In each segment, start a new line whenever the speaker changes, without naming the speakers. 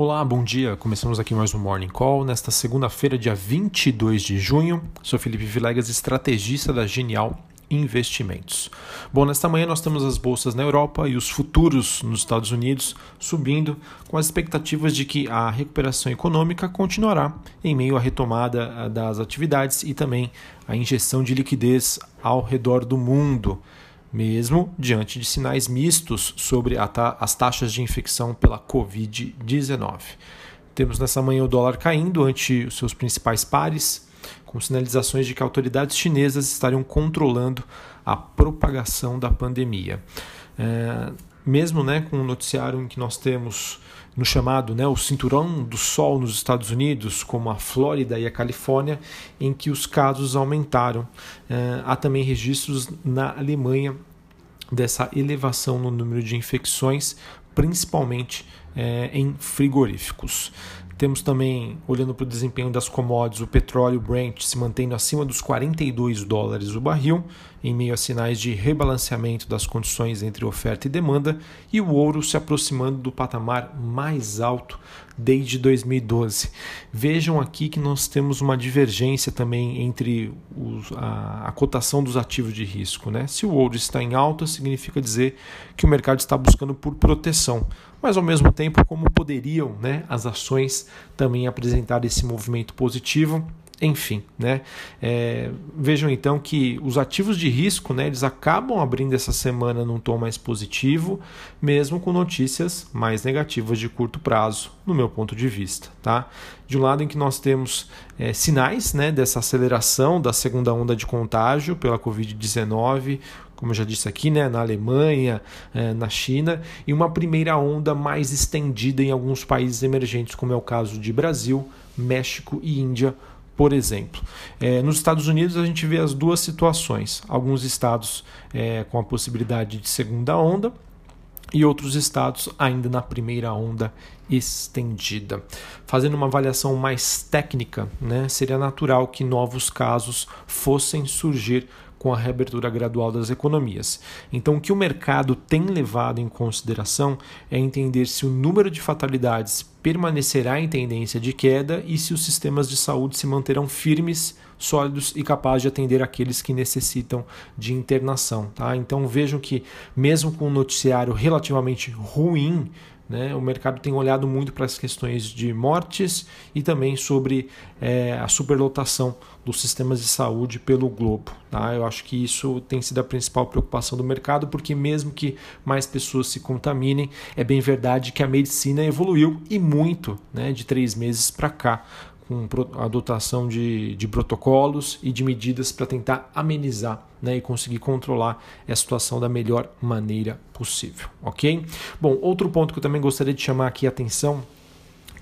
Olá, bom dia. Começamos aqui mais um Morning Call. Nesta segunda-feira, dia 22 de junho, sou Felipe Vilegas, estrategista da Genial Investimentos. Bom, nesta manhã nós temos as bolsas na Europa e os futuros nos Estados Unidos subindo, com as expectativas de que a recuperação econômica continuará em meio à retomada ah, das atividades e também a injeção de liquidez ao redor do mundo mesmo diante de sinais mistos sobre ta as taxas de infecção pela Covid-19. Temos nessa manhã o dólar caindo ante os seus principais pares, com sinalizações de que autoridades chinesas estariam controlando a propagação da pandemia. É, mesmo né, com o noticiário em que nós temos no chamado né, o cinturão do sol nos Estados Unidos, como a Flórida e a Califórnia, em que os casos aumentaram. É, há também registros na Alemanha dessa elevação no número de infecções, principalmente é, em frigoríficos. Temos também, olhando para o desempenho das commodities, o petróleo Brent se mantendo acima dos 42 dólares o barril, em meio a sinais de rebalanceamento das condições entre oferta e demanda, e o ouro se aproximando do patamar mais alto desde 2012. Vejam aqui que nós temos uma divergência também entre os, a, a, cotação dos ativos de risco. Né? Se o ouro está em alta, significa dizer que o mercado está buscando por proteção, mas ao mesmo tempo, como poderiam né, as ações também apresentar esse movimento positivo enfim, né? É, vejam então que os ativos de risco, né, eles acabam abrindo essa semana num tom mais positivo, mesmo com notícias mais negativas de curto prazo, no meu ponto de vista, tá? De um lado em que nós temos é, sinais, né, dessa aceleração da segunda onda de contágio pela Covid-19, como eu já disse aqui, né, na Alemanha, é, na China, e uma primeira onda mais estendida em alguns países emergentes, como é o caso de Brasil, México e Índia por exemplo. É, nos Estados Unidos a gente vê as duas situações. Alguns estados é, com a possibilidade de segunda onda e outros estados ainda na primeira onda estendida. Fazendo uma avaliação mais técnica, né, seria natural que novos casos fossem surgir com a reabertura gradual das economias. Então, o que o mercado tem levado em consideração é entender se o número de fatalidades permanecerá em tendência de queda e se os sistemas de saúde se manterão firmes, sólidos e capazes de atender aqueles que necessitam de internação. Tá? Então, vejam que, mesmo com um noticiário relativamente ruim né? O mercado tem olhado muito para as questões de mortes e também sobre é, a superlotação dos sistemas de saúde pelo globo. Tá? Eu acho que isso tem sido a principal preocupação do mercado, porque mesmo que mais pessoas se contaminem, é bem verdade que a medicina evoluiu e muito né, de três meses para cá com a adotação de, de protocolos e de medidas para tentar amenizar né, e conseguir controlar a situação da melhor maneira possível, ok? Bom, outro ponto que eu também gostaria de chamar aqui a atenção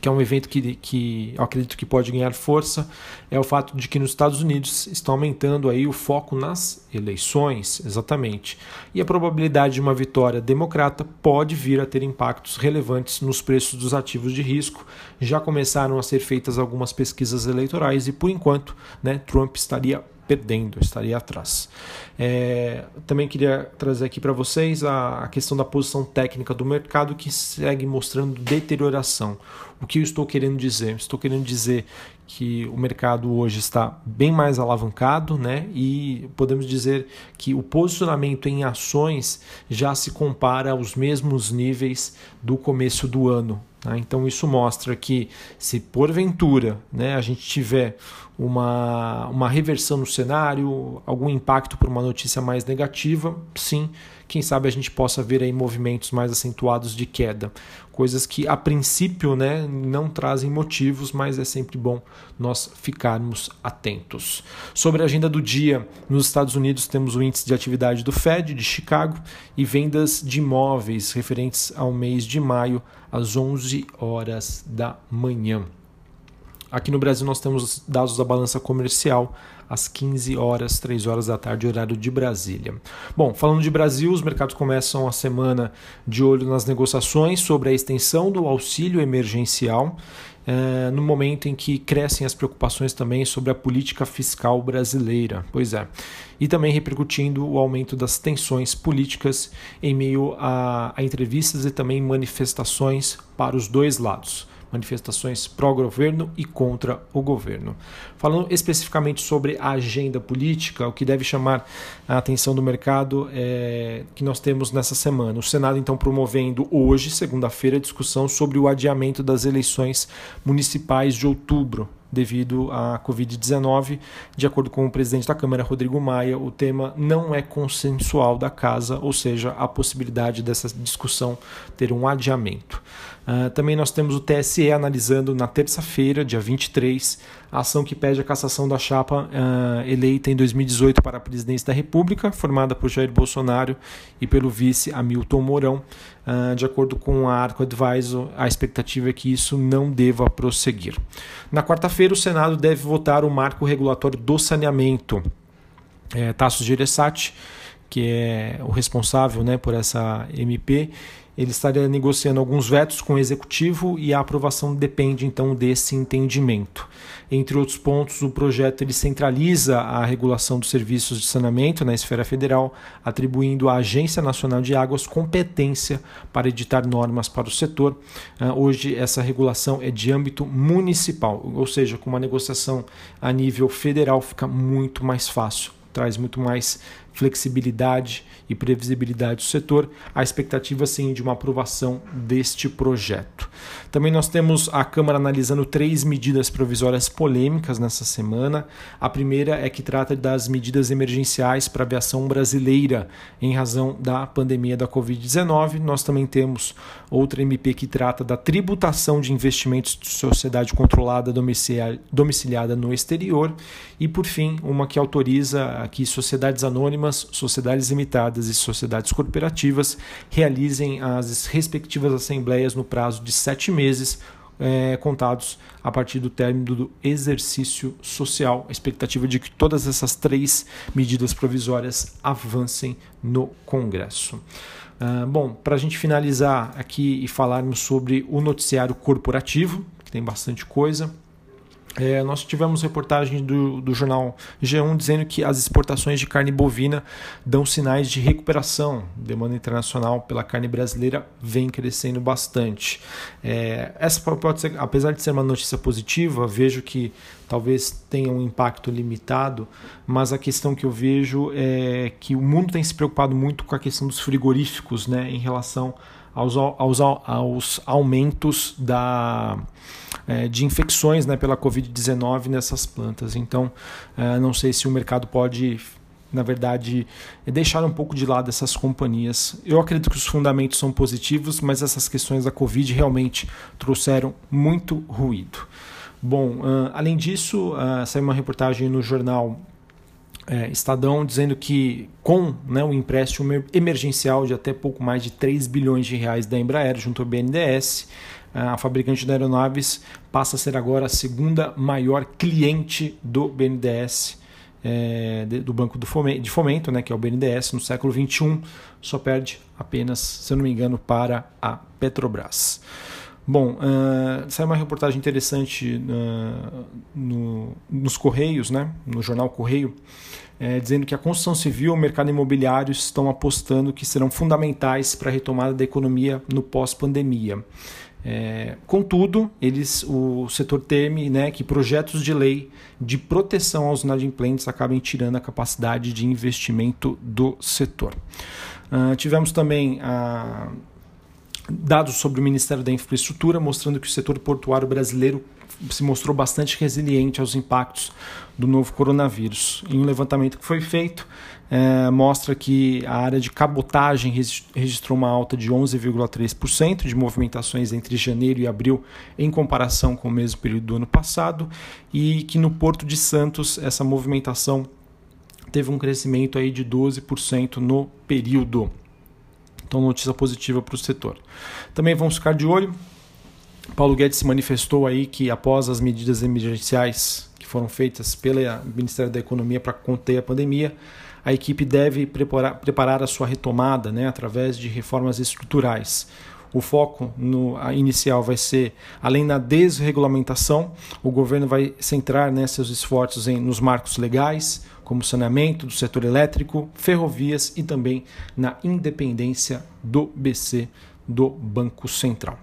que é um evento que, que eu acredito que pode ganhar força, é o fato de que nos Estados Unidos estão aumentando aí o foco nas eleições, exatamente. E a probabilidade de uma vitória democrata pode vir a ter impactos relevantes nos preços dos ativos de risco. Já começaram a ser feitas algumas pesquisas eleitorais e, por enquanto, né, Trump estaria perdendo, estaria atrás. É, também queria trazer aqui para vocês a, a, questão da posição técnica do mercado que segue mostrando deterioração. O que eu estou querendo dizer? Estou querendo dizer que o mercado hoje está bem mais alavancado, né? E podemos dizer que o posicionamento em ações já se compara aos mesmos níveis do começo do ano. Tá? Então isso mostra que se porventura né, a gente tiver uma, uma reversão no cenário, algum impacto por uma notícia mais negativa, sim, quem sabe a gente possa ver aí movimentos mais acentuados de queda. Coisas que a princípio né, não trazem motivos, mas é sempre bom nós ficarmos atentos. Sobre a agenda do dia, nos Estados Unidos temos o índice de atividade do Fed de Chicago e vendas de imóveis referentes ao mês de maio às 11 horas da manhã. Aqui no Brasil nós temos dados da balança comercial às 15 horas, 3 horas da tarde, horário de Brasília. Bom, falando de Brasil, os mercados começam a semana de olho nas negociações sobre a extensão do auxílio emergencial, eh, no momento em que crescem as preocupações também sobre a política fiscal brasileira. Pois é. E também repercutindo o aumento das tensões políticas em meio a, a entrevistas e também manifestações para os dois lados manifestações pró-governo e contra o governo. Falando especificamente sobre a agenda política, o que deve chamar a atenção do mercado é que nós temos nessa semana. O Senado, então, promovendo hoje, segunda-feira, discussão sobre o adiamento das eleições municipais de outubro devido à Covid-19. De acordo com o presidente da Câmara, Rodrigo Maia, o tema não é consensual da casa, ou seja, a possibilidade dessa discussão ter um adiamento. Uh, também nós temos o TSE analisando na terça-feira, dia 23, a ação que pede a cassação da chapa uh, eleita em 2018 para a presidência da República, formada por Jair Bolsonaro e pelo vice Hamilton Mourão. Uh, de acordo com a Arco Advisor, a expectativa é que isso não deva prosseguir. Na quarta-feira, o Senado deve votar o marco regulatório do saneamento. É, Tassos Gereissati, que é o responsável né, por essa MP, ele estaria negociando alguns vetos com o executivo e a aprovação depende então desse entendimento. Entre outros pontos, o projeto ele centraliza a regulação dos serviços de saneamento na esfera federal, atribuindo à Agência Nacional de Águas competência para editar normas para o setor. Uh, hoje, essa regulação é de âmbito municipal, ou seja, com uma negociação a nível federal fica muito mais fácil, traz muito mais flexibilidade e previsibilidade do setor, a expectativa sim de uma aprovação deste projeto. Também nós temos a Câmara analisando três medidas provisórias polêmicas nessa semana. A primeira é que trata das medidas emergenciais para a aviação brasileira em razão da pandemia da Covid-19. Nós também temos outra MP que trata da tributação de investimentos de sociedade controlada domiciliada no exterior. E, por fim, uma que autoriza que sociedades anônimas, sociedades limitadas e sociedades corporativas realizem as respectivas assembleias no prazo de sete meses, é, contados a partir do término do exercício social. A expectativa de que todas essas três medidas provisórias avancem no Congresso. Uh, bom, para a gente finalizar aqui e falarmos sobre o noticiário corporativo, que tem bastante coisa. É, nós tivemos reportagem do, do jornal G1 dizendo que as exportações de carne bovina dão sinais de recuperação. A demanda internacional pela carne brasileira vem crescendo bastante. É, essa pode ser, apesar de ser uma notícia positiva, vejo que talvez tenha um impacto limitado, mas a questão que eu vejo é que o mundo tem se preocupado muito com a questão dos frigoríficos, né, em relação aos, aos, aos aumentos da, é, de infecções né, pela Covid-19 nessas plantas. Então, é, não sei se o mercado pode, na verdade, deixar um pouco de lado essas companhias. Eu acredito que os fundamentos são positivos, mas essas questões da Covid realmente trouxeram muito ruído. Bom, uh, além disso, uh, saiu uma reportagem no jornal é, Estadão dizendo que com né, o empréstimo emergencial de até pouco mais de 3 bilhões de reais da Embraer junto ao BNDES, a fabricante de aeronaves passa a ser agora a segunda maior cliente do BNDES, é, do Banco do Fomento, de Fomento, né, que é o BNDES, no século XXI, só perde apenas, se eu não me engano, para a Petrobras. Bom, uh, saiu uma reportagem interessante uh, no, nos Correios, né, no jornal Correio, é, dizendo que a construção civil e o mercado imobiliário estão apostando que serão fundamentais para a retomada da economia no pós-pandemia. É, contudo, eles, o setor teme né, que projetos de lei de proteção aos inadimplentes acabem tirando a capacidade de investimento do setor. Uh, tivemos também a dados sobre o Ministério da Infraestrutura mostrando que o setor portuário brasileiro se mostrou bastante resiliente aos impactos do novo coronavírus. Em um levantamento que foi feito, é, mostra que a área de cabotagem registrou uma alta de 11,3% de movimentações entre janeiro e abril em comparação com o mesmo período do ano passado e que no Porto de Santos essa movimentação teve um crescimento aí de 12% no período. Então, notícia positiva para o setor. Também vamos ficar de olho. Paulo Guedes se manifestou aí que após as medidas emergenciais que foram feitas pelo Ministério da Economia para conter a pandemia, a equipe deve preparar, preparar a sua retomada né, através de reformas estruturais. O foco no inicial vai ser, além da desregulamentação, o governo vai centrar né, seus esforços em, nos marcos legais, como saneamento do setor elétrico, ferrovias e também na independência do BC, do Banco Central.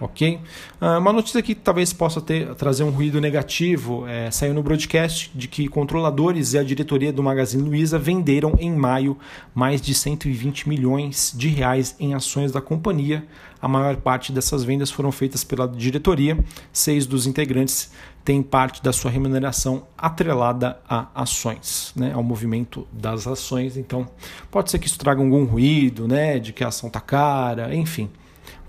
Ok? Ah, uma notícia que talvez possa ter, trazer um ruído negativo é, saiu no broadcast de que controladores e a diretoria do Magazine Luiza venderam em maio mais de 120 milhões de reais em ações da companhia. A maior parte dessas vendas foram feitas pela diretoria. Seis dos integrantes têm parte da sua remuneração atrelada a ações, né, ao movimento das ações. Então, pode ser que isso traga algum ruído, né, de que a ação está cara, enfim.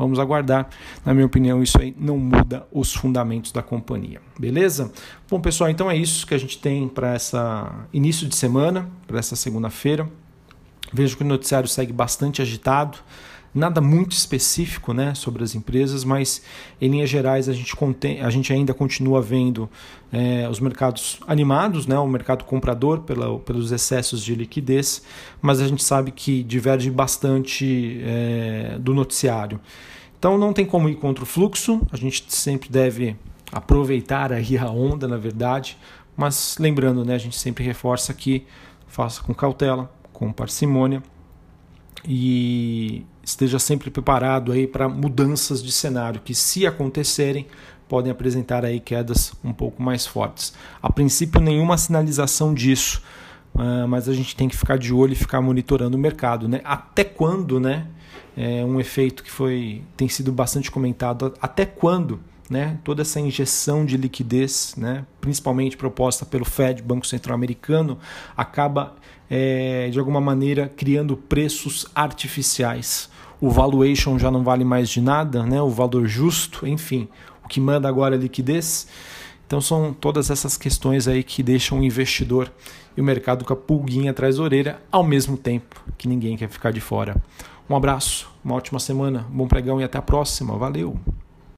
Vamos aguardar. Na minha opinião, isso aí não muda os fundamentos da companhia. Beleza? Bom, pessoal, então é isso que a gente tem para essa início de semana, para essa segunda-feira. Vejo que o noticiário segue bastante agitado nada muito específico né, sobre as empresas, mas em linhas gerais a gente, contém, a gente ainda continua vendo é, os mercados animados, né, o mercado comprador pela, pelos excessos de liquidez, mas a gente sabe que diverge bastante é, do noticiário. Então não tem como ir contra o fluxo, a gente sempre deve aproveitar aí a onda, na verdade, mas lembrando, né, a gente sempre reforça que faça com cautela, com parcimônia e esteja sempre preparado aí para mudanças de cenário que se acontecerem podem apresentar aí quedas um pouco mais fortes. A princípio nenhuma sinalização disso, uh, mas a gente tem que ficar de olho e ficar monitorando o mercado, né? Até quando, né? É um efeito que foi tem sido bastante comentado. Até quando né, toda essa injeção de liquidez, né, principalmente proposta pelo Fed, Banco Central Americano, acaba é, de alguma maneira criando preços artificiais. O valuation já não vale mais de nada, né, o valor justo, enfim, o que manda agora é liquidez. Então são todas essas questões aí que deixam o investidor e o mercado com a pulguinha atrás da orelha, ao mesmo tempo que ninguém quer ficar de fora. Um abraço, uma ótima semana, bom pregão e até a próxima. Valeu!